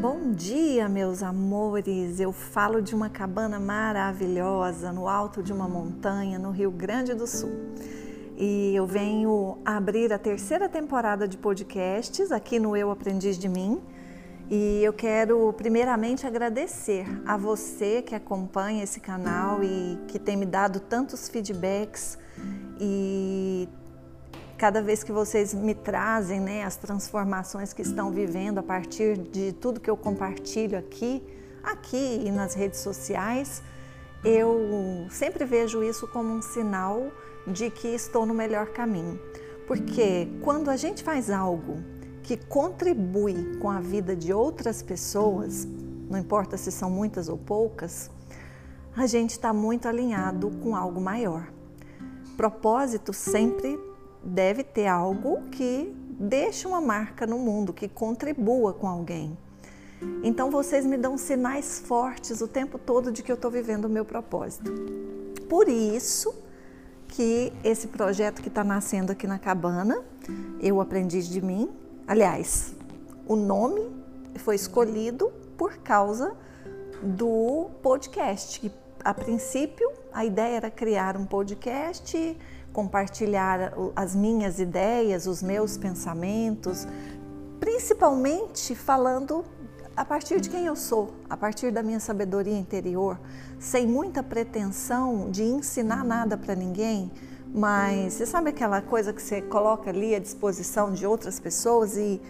Bom dia, meus amores! Eu falo de uma cabana maravilhosa no alto de uma montanha no Rio Grande do Sul. E eu venho abrir a terceira temporada de podcasts aqui no Eu Aprendiz de Mim. E eu quero primeiramente agradecer a você que acompanha esse canal e que tem me dado tantos feedbacks e cada vez que vocês me trazem né, as transformações que estão vivendo a partir de tudo que eu compartilho aqui, aqui e nas redes sociais, eu sempre vejo isso como um sinal de que estou no melhor caminho. Porque quando a gente faz algo que contribui com a vida de outras pessoas, não importa se são muitas ou poucas, a gente está muito alinhado com algo maior. Propósito sempre deve ter algo que deixe uma marca no mundo, que contribua com alguém. Então vocês me dão sinais fortes o tempo todo de que eu estou vivendo o meu propósito. Por isso que esse projeto que está nascendo aqui na cabana, eu aprendi de mim. Aliás, o nome foi escolhido por causa do podcast. A princípio, a ideia era criar um podcast compartilhar as minhas ideias, os meus pensamentos, principalmente falando a partir de quem eu sou, a partir da minha sabedoria interior, sem muita pretensão de ensinar nada para ninguém, mas você sabe aquela coisa que você coloca ali à disposição de outras pessoas e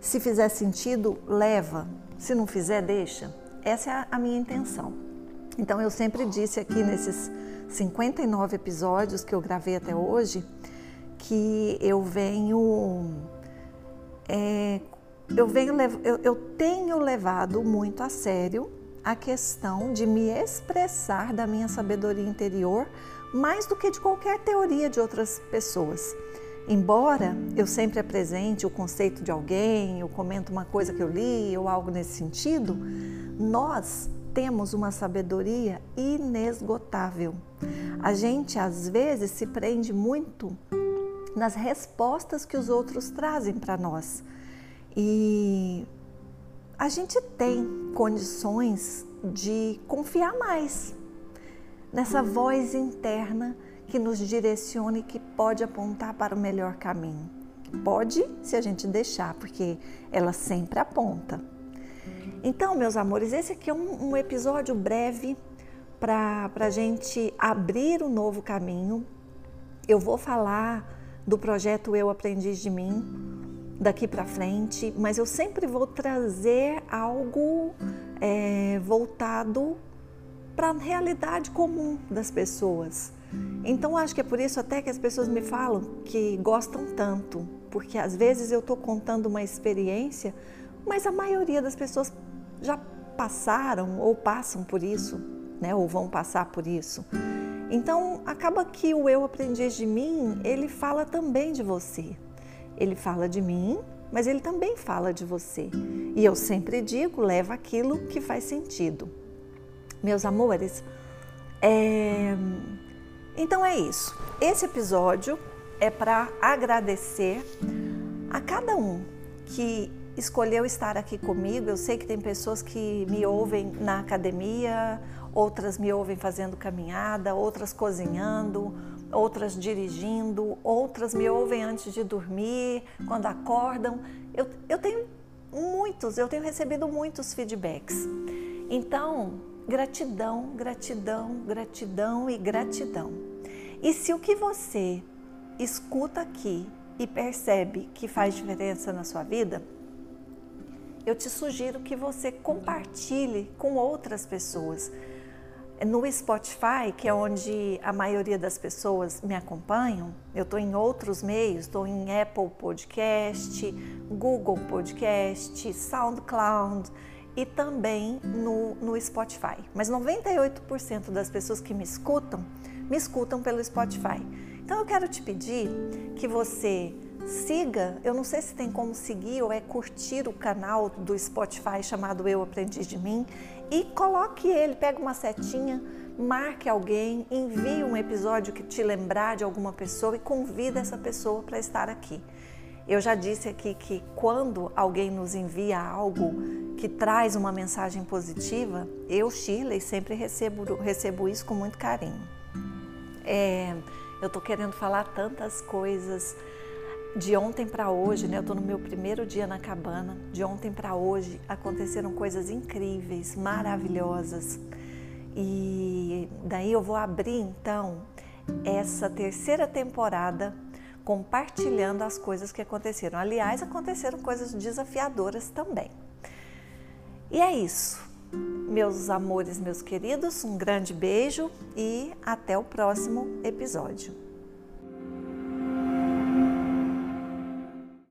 se fizer sentido, leva, se não fizer, deixa. Essa é a minha intenção. Então eu sempre disse aqui nesses 59 episódios que eu gravei até hoje, que eu venho. É, eu, venho eu, eu tenho levado muito a sério a questão de me expressar da minha sabedoria interior mais do que de qualquer teoria de outras pessoas. Embora eu sempre apresente o conceito de alguém, eu comento uma coisa que eu li ou algo nesse sentido, nós temos uma sabedoria inesgotável. A gente às vezes se prende muito nas respostas que os outros trazem para nós. E a gente tem condições de confiar mais nessa voz interna que nos direciona e que pode apontar para o melhor caminho. Pode, se a gente deixar, porque ela sempre aponta. Então, meus amores, esse aqui é um, um episódio breve para a gente abrir um novo caminho. Eu vou falar do projeto Eu Aprendiz de Mim daqui para frente, mas eu sempre vou trazer algo é, voltado para a realidade comum das pessoas. Então acho que é por isso até que as pessoas me falam que gostam tanto, porque às vezes eu estou contando uma experiência, mas a maioria das pessoas já passaram ou passam por isso, né? Ou vão passar por isso. Então, acaba que o eu aprendiz de mim, ele fala também de você. Ele fala de mim, mas ele também fala de você. E eu sempre digo, leva aquilo que faz sentido. Meus amores, é... então é isso. Esse episódio é para agradecer a cada um que escolheu estar aqui comigo. Eu sei que tem pessoas que me ouvem na academia, outras me ouvem fazendo caminhada, outras cozinhando, outras dirigindo, outras me ouvem antes de dormir, quando acordam. Eu, eu tenho muitos, eu tenho recebido muitos feedbacks. Então, gratidão, gratidão, gratidão e gratidão. E se o que você escuta aqui e percebe que faz diferença na sua vida, eu te sugiro que você compartilhe com outras pessoas. No Spotify, que é onde a maioria das pessoas me acompanham, eu estou em outros meios, estou em Apple Podcast, Google Podcast, SoundCloud e também no, no Spotify. Mas 98% das pessoas que me escutam, me escutam pelo Spotify. Então eu quero te pedir que você Siga, eu não sei se tem como seguir ou é curtir o canal do Spotify chamado Eu Aprendi de Mim e coloque ele, pega uma setinha, marque alguém, envie um episódio que te lembrar de alguma pessoa e convida essa pessoa para estar aqui. Eu já disse aqui que quando alguém nos envia algo que traz uma mensagem positiva, eu, Shirley, sempre recebo, recebo isso com muito carinho. É, eu estou querendo falar tantas coisas de ontem para hoje, né? Eu estou no meu primeiro dia na cabana. De ontem para hoje aconteceram coisas incríveis, maravilhosas. E daí eu vou abrir então essa terceira temporada compartilhando as coisas que aconteceram. Aliás, aconteceram coisas desafiadoras também. E é isso. Meus amores, meus queridos, um grande beijo e até o próximo episódio.